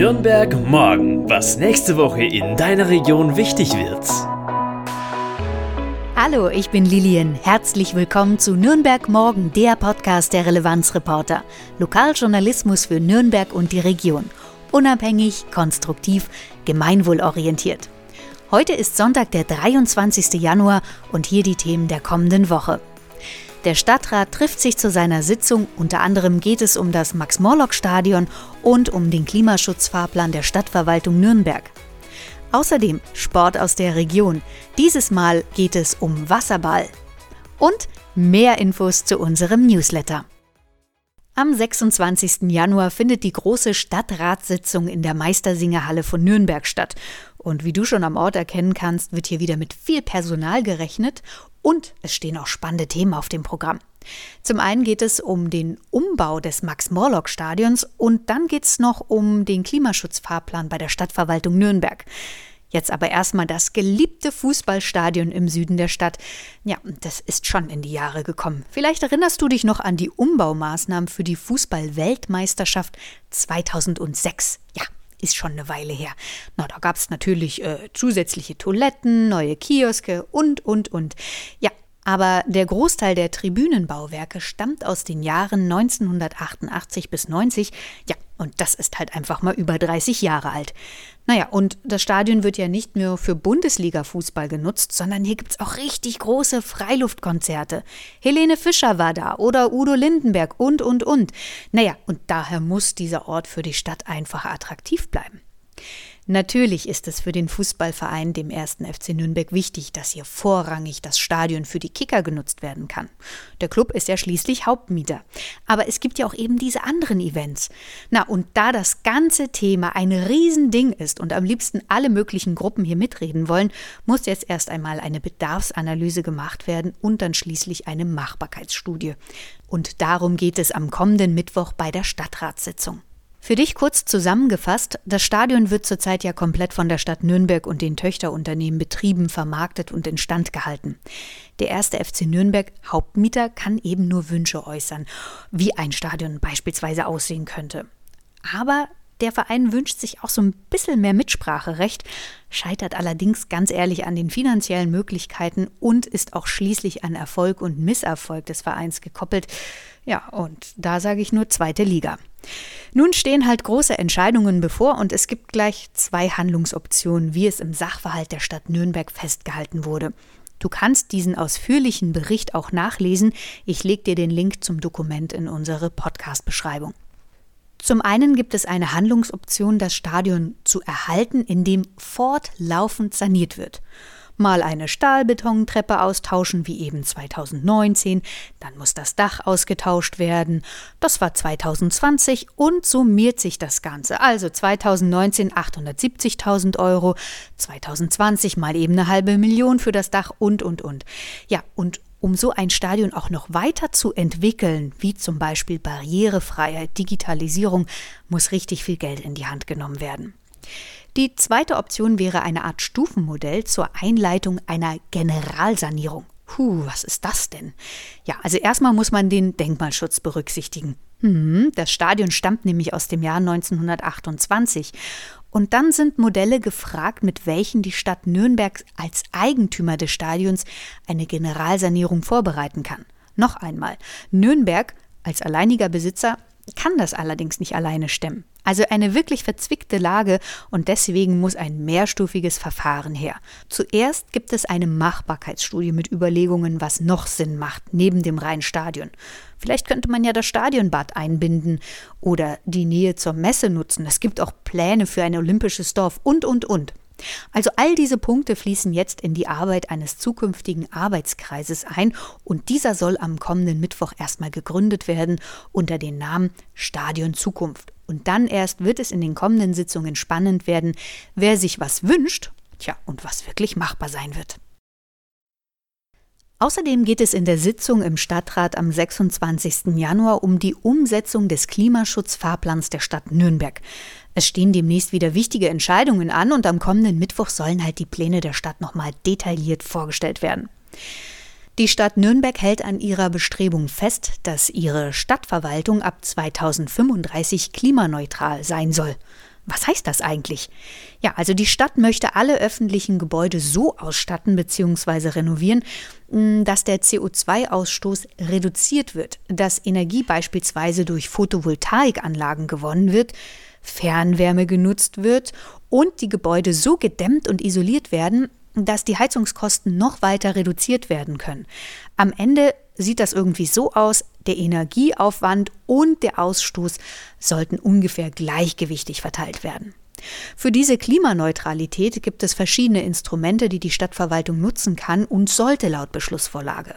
Nürnberg morgen, was nächste Woche in deiner Region wichtig wird. Hallo, ich bin Lilian. Herzlich willkommen zu Nürnberg Morgen, der Podcast der Relevanzreporter. Lokaljournalismus für Nürnberg und die Region. Unabhängig, konstruktiv, gemeinwohlorientiert. Heute ist Sonntag, der 23. Januar und hier die Themen der kommenden Woche. Der Stadtrat trifft sich zu seiner Sitzung. Unter anderem geht es um das Max-Morlock-Stadion und um den Klimaschutzfahrplan der Stadtverwaltung Nürnberg. Außerdem Sport aus der Region. Dieses Mal geht es um Wasserball. Und mehr Infos zu unserem Newsletter. Am 26. Januar findet die große Stadtratssitzung in der Meistersingerhalle von Nürnberg statt. Und wie du schon am Ort erkennen kannst, wird hier wieder mit viel Personal gerechnet und es stehen auch spannende Themen auf dem Programm. Zum einen geht es um den Umbau des Max-Morlock-Stadions und dann geht es noch um den Klimaschutzfahrplan bei der Stadtverwaltung Nürnberg. Jetzt aber erstmal das geliebte Fußballstadion im Süden der Stadt. Ja, das ist schon in die Jahre gekommen. Vielleicht erinnerst du dich noch an die Umbaumaßnahmen für die Fußball-Weltmeisterschaft 2006. Ja, ist schon eine Weile her. Na, da gab es natürlich äh, zusätzliche Toiletten, neue Kioske und, und, und. Ja, aber der Großteil der Tribünenbauwerke stammt aus den Jahren 1988 bis 90. Ja, und das ist halt einfach mal über 30 Jahre alt. Naja, und das Stadion wird ja nicht nur für Bundesliga-Fußball genutzt, sondern hier gibt es auch richtig große Freiluftkonzerte. Helene Fischer war da oder Udo Lindenberg und, und, und. Naja, und daher muss dieser Ort für die Stadt einfach attraktiv bleiben. Natürlich ist es für den Fußballverein, dem ersten FC Nürnberg, wichtig, dass hier vorrangig das Stadion für die Kicker genutzt werden kann. Der Club ist ja schließlich Hauptmieter. Aber es gibt ja auch eben diese anderen Events. Na, und da das ganze Thema ein Riesending ist und am liebsten alle möglichen Gruppen hier mitreden wollen, muss jetzt erst einmal eine Bedarfsanalyse gemacht werden und dann schließlich eine Machbarkeitsstudie. Und darum geht es am kommenden Mittwoch bei der Stadtratssitzung. Für dich kurz zusammengefasst, das Stadion wird zurzeit ja komplett von der Stadt Nürnberg und den Töchterunternehmen betrieben, vermarktet und instand gehalten. Der erste FC Nürnberg Hauptmieter kann eben nur Wünsche äußern, wie ein Stadion beispielsweise aussehen könnte. Aber der Verein wünscht sich auch so ein bisschen mehr Mitspracherecht, scheitert allerdings ganz ehrlich an den finanziellen Möglichkeiten und ist auch schließlich an Erfolg und Misserfolg des Vereins gekoppelt. Ja, und da sage ich nur zweite Liga. Nun stehen halt große Entscheidungen bevor und es gibt gleich zwei Handlungsoptionen, wie es im Sachverhalt der Stadt Nürnberg festgehalten wurde. Du kannst diesen ausführlichen Bericht auch nachlesen. Ich lege dir den Link zum Dokument in unsere Podcast-Beschreibung. Zum einen gibt es eine Handlungsoption, das Stadion zu erhalten, indem fortlaufend saniert wird. Mal eine Stahlbetontreppe austauschen, wie eben 2019, dann muss das Dach ausgetauscht werden. Das war 2020 und summiert sich das Ganze. Also 2019 870.000 Euro, 2020 mal eben eine halbe Million für das Dach und, und, und. Ja, und um so ein Stadion auch noch weiter zu entwickeln, wie zum Beispiel Barrierefreiheit, Digitalisierung, muss richtig viel Geld in die Hand genommen werden. Die zweite Option wäre eine Art Stufenmodell zur Einleitung einer Generalsanierung. Puh, was ist das denn? Ja, also erstmal muss man den Denkmalschutz berücksichtigen. Hm, das Stadion stammt nämlich aus dem Jahr 1928 und dann sind Modelle gefragt, mit welchen die Stadt Nürnberg als Eigentümer des Stadions eine Generalsanierung vorbereiten kann. Noch einmal, Nürnberg als alleiniger Besitzer kann das allerdings nicht alleine stemmen. Also eine wirklich verzwickte Lage und deswegen muss ein mehrstufiges Verfahren her. Zuerst gibt es eine Machbarkeitsstudie mit Überlegungen, was noch Sinn macht neben dem reinen Stadion. Vielleicht könnte man ja das Stadionbad einbinden oder die Nähe zur Messe nutzen. Es gibt auch Pläne für ein olympisches Dorf und, und, und. Also all diese Punkte fließen jetzt in die Arbeit eines zukünftigen Arbeitskreises ein und dieser soll am kommenden Mittwoch erstmal gegründet werden unter dem Namen Stadion Zukunft. Und dann erst wird es in den kommenden Sitzungen spannend werden, wer sich was wünscht, tja, und was wirklich machbar sein wird. Außerdem geht es in der Sitzung im Stadtrat am 26. Januar um die Umsetzung des Klimaschutzfahrplans der Stadt Nürnberg. Es stehen demnächst wieder wichtige Entscheidungen an und am kommenden Mittwoch sollen halt die Pläne der Stadt nochmal detailliert vorgestellt werden. Die Stadt Nürnberg hält an ihrer Bestrebung fest, dass ihre Stadtverwaltung ab 2035 klimaneutral sein soll. Was heißt das eigentlich? Ja, also die Stadt möchte alle öffentlichen Gebäude so ausstatten bzw. renovieren, mm, dass der CO2-Ausstoß reduziert wird, dass Energie beispielsweise durch Photovoltaikanlagen gewonnen wird, Fernwärme genutzt wird und die Gebäude so gedämmt und isoliert werden, dass die Heizungskosten noch weiter reduziert werden können. Am Ende sieht das irgendwie so aus, der Energieaufwand und der Ausstoß sollten ungefähr gleichgewichtig verteilt werden. Für diese Klimaneutralität gibt es verschiedene Instrumente, die die Stadtverwaltung nutzen kann und sollte laut Beschlussvorlage.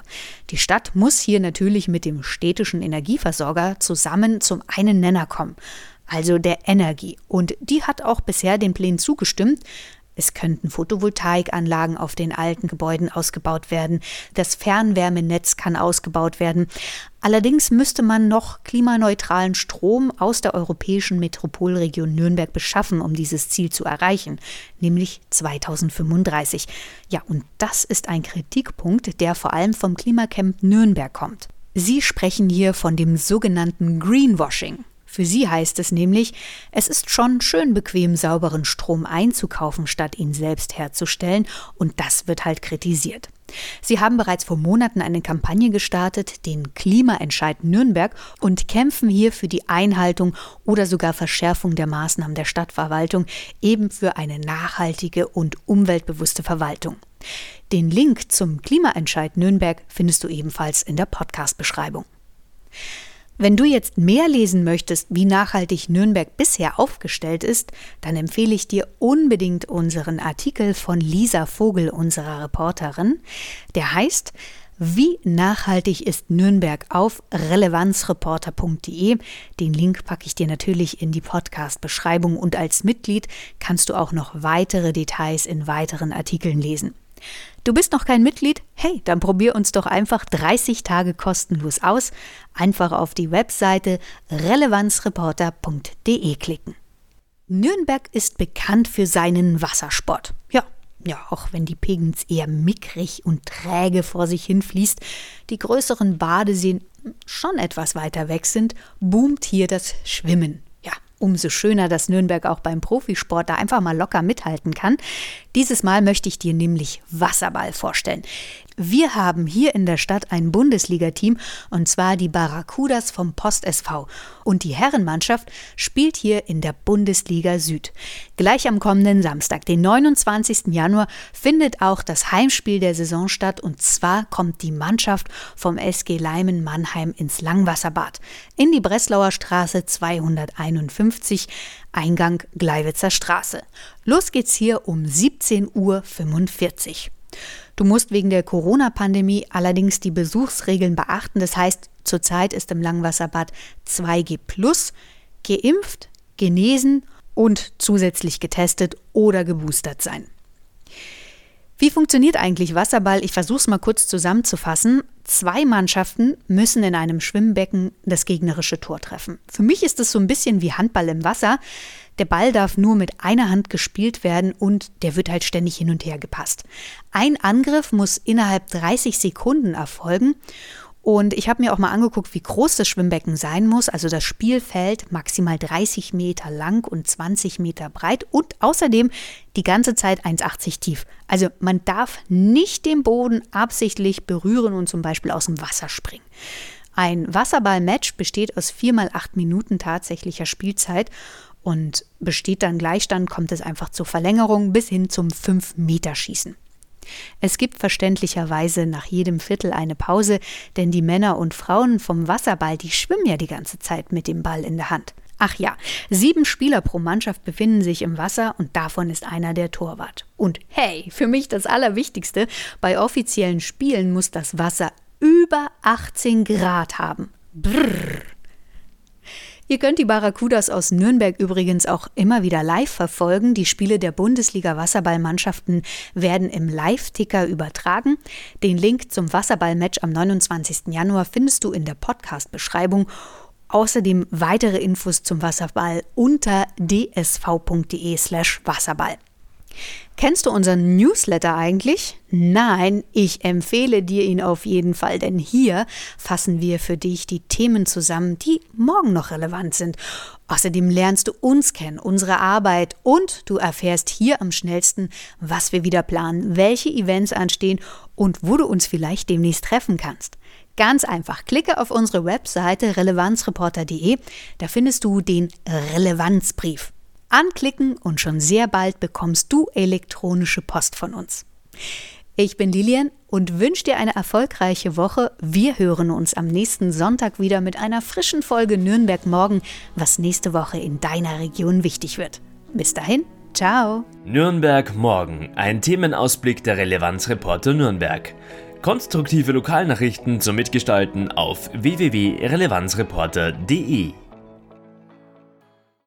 Die Stadt muss hier natürlich mit dem städtischen Energieversorger zusammen zum einen Nenner kommen, also der Energie. Und die hat auch bisher den Plänen zugestimmt, es könnten Photovoltaikanlagen auf den alten Gebäuden ausgebaut werden. Das Fernwärmenetz kann ausgebaut werden. Allerdings müsste man noch klimaneutralen Strom aus der europäischen Metropolregion Nürnberg beschaffen, um dieses Ziel zu erreichen, nämlich 2035. Ja, und das ist ein Kritikpunkt, der vor allem vom Klimacamp Nürnberg kommt. Sie sprechen hier von dem sogenannten Greenwashing. Für sie heißt es nämlich, es ist schon schön bequem, sauberen Strom einzukaufen, statt ihn selbst herzustellen, und das wird halt kritisiert. Sie haben bereits vor Monaten eine Kampagne gestartet, den Klimaentscheid Nürnberg, und kämpfen hier für die Einhaltung oder sogar Verschärfung der Maßnahmen der Stadtverwaltung, eben für eine nachhaltige und umweltbewusste Verwaltung. Den Link zum Klimaentscheid Nürnberg findest du ebenfalls in der Podcast-Beschreibung. Wenn du jetzt mehr lesen möchtest, wie nachhaltig Nürnberg bisher aufgestellt ist, dann empfehle ich dir unbedingt unseren Artikel von Lisa Vogel, unserer Reporterin. Der heißt Wie nachhaltig ist Nürnberg auf relevanzreporter.de. Den Link packe ich dir natürlich in die Podcast-Beschreibung und als Mitglied kannst du auch noch weitere Details in weiteren Artikeln lesen. Du bist noch kein Mitglied? Hey, dann probier uns doch einfach 30 Tage kostenlos aus. Einfach auf die Webseite relevanzreporter.de klicken. Nürnberg ist bekannt für seinen Wassersport. Ja, ja, auch wenn die Pegens eher mickrig und träge vor sich hinfließt, die größeren Badeseen schon etwas weiter weg sind, boomt hier das Schwimmen. Umso schöner, dass Nürnberg auch beim Profisport da einfach mal locker mithalten kann. Dieses Mal möchte ich dir nämlich Wasserball vorstellen. Wir haben hier in der Stadt ein Bundesligateam und zwar die Barracudas vom Post SV. Und die Herrenmannschaft spielt hier in der Bundesliga Süd. Gleich am kommenden Samstag, den 29. Januar, findet auch das Heimspiel der Saison statt und zwar kommt die Mannschaft vom SG Leimen Mannheim ins Langwasserbad in die Breslauer Straße 251, Eingang Gleiwitzer Straße. Los geht's hier um 17.45 Uhr. Du musst wegen der Corona-Pandemie allerdings die Besuchsregeln beachten. Das heißt, zurzeit ist im Langwasserbad 2G plus geimpft, genesen und zusätzlich getestet oder geboostert sein. Wie funktioniert eigentlich Wasserball? Ich versuche es mal kurz zusammenzufassen. Zwei Mannschaften müssen in einem Schwimmbecken das gegnerische Tor treffen. Für mich ist es so ein bisschen wie Handball im Wasser. Der Ball darf nur mit einer Hand gespielt werden und der wird halt ständig hin und her gepasst. Ein Angriff muss innerhalb 30 Sekunden erfolgen und ich habe mir auch mal angeguckt, wie groß das Schwimmbecken sein muss. Also das Spielfeld maximal 30 Meter lang und 20 Meter breit und außerdem die ganze Zeit 1,80 tief. Also man darf nicht den Boden absichtlich berühren und zum Beispiel aus dem Wasser springen. Ein Wasserball-Match besteht aus 4 mal 8 Minuten tatsächlicher Spielzeit und besteht dann Gleichstand, kommt es einfach zur Verlängerung bis hin zum 5-Meter-Schießen. Es gibt verständlicherweise nach jedem Viertel eine Pause, denn die Männer und Frauen vom Wasserball, die schwimmen ja die ganze Zeit mit dem Ball in der Hand. Ach ja, sieben Spieler pro Mannschaft befinden sich im Wasser und davon ist einer der Torwart. Und hey, für mich das Allerwichtigste, bei offiziellen Spielen muss das Wasser über 18 Grad haben. Brrr. Ihr könnt die Barracudas aus Nürnberg übrigens auch immer wieder live verfolgen. Die Spiele der Bundesliga-Wasserballmannschaften werden im Live-Ticker übertragen. Den Link zum Wasserball-Match am 29. Januar findest du in der Podcast-Beschreibung. Außerdem weitere Infos zum Wasserball unter dsv.de/wasserball. Kennst du unseren Newsletter eigentlich? Nein, ich empfehle dir ihn auf jeden Fall, denn hier fassen wir für dich die Themen zusammen, die morgen noch relevant sind. Außerdem lernst du uns kennen, unsere Arbeit und du erfährst hier am schnellsten, was wir wieder planen, welche Events anstehen und wo du uns vielleicht demnächst treffen kannst. Ganz einfach, klicke auf unsere Webseite relevanzreporter.de, da findest du den Relevanzbrief. Anklicken und schon sehr bald bekommst du elektronische Post von uns. Ich bin Lilian und wünsche dir eine erfolgreiche Woche. Wir hören uns am nächsten Sonntag wieder mit einer frischen Folge Nürnberg Morgen, was nächste Woche in deiner Region wichtig wird. Bis dahin, ciao. Nürnberg Morgen, ein Themenausblick der Relevanzreporter Nürnberg. Konstruktive Lokalnachrichten zum Mitgestalten auf www.relevanzreporter.de